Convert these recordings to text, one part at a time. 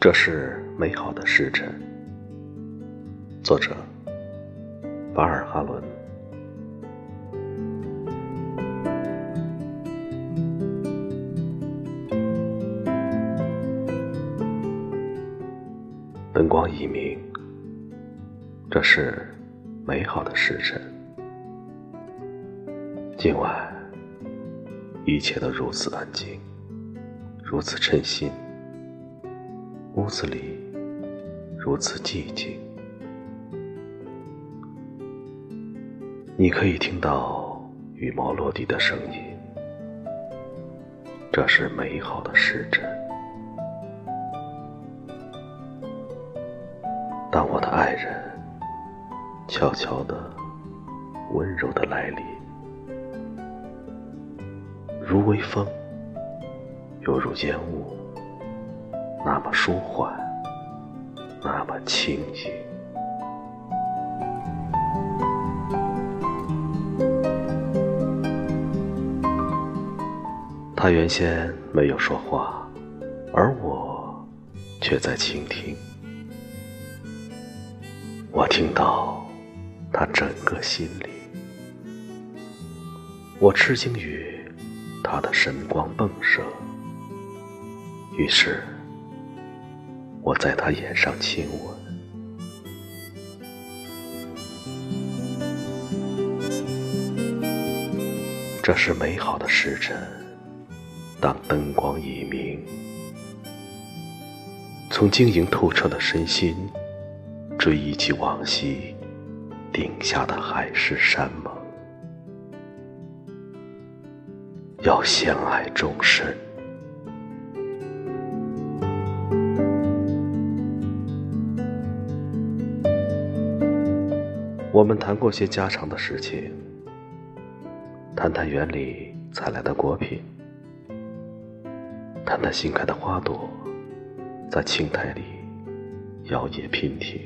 这是美好的时辰。作者：巴尔哈伦。灯光已明，这是美好的时辰。今晚，一切都如此安静，如此称心。屋子里如此寂静，你可以听到羽毛落地的声音。这是美好的时辰。当我的爱人悄悄的、温柔的来临，如微风，又如烟雾。那么舒缓，那么轻盈。他原先没有说话，而我却在倾听。我听到他整个心里。我吃惊于他的神光迸射，于是。我在他眼上亲吻，这是美好的时辰。当灯光已明，从晶莹透彻的身心追忆起往昔定下的海誓山盟，要相爱终身。我们谈过些家常的事情，谈谈园里采来的果品，谈谈新开的花朵在青苔里摇曳娉婷。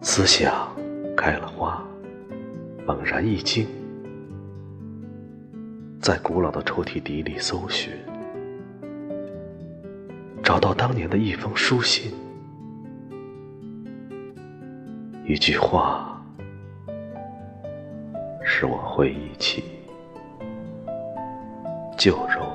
思想开了花，猛然一惊，在古老的抽屉底里搜寻，找到当年的一封书信。一句话，使我回忆起旧容。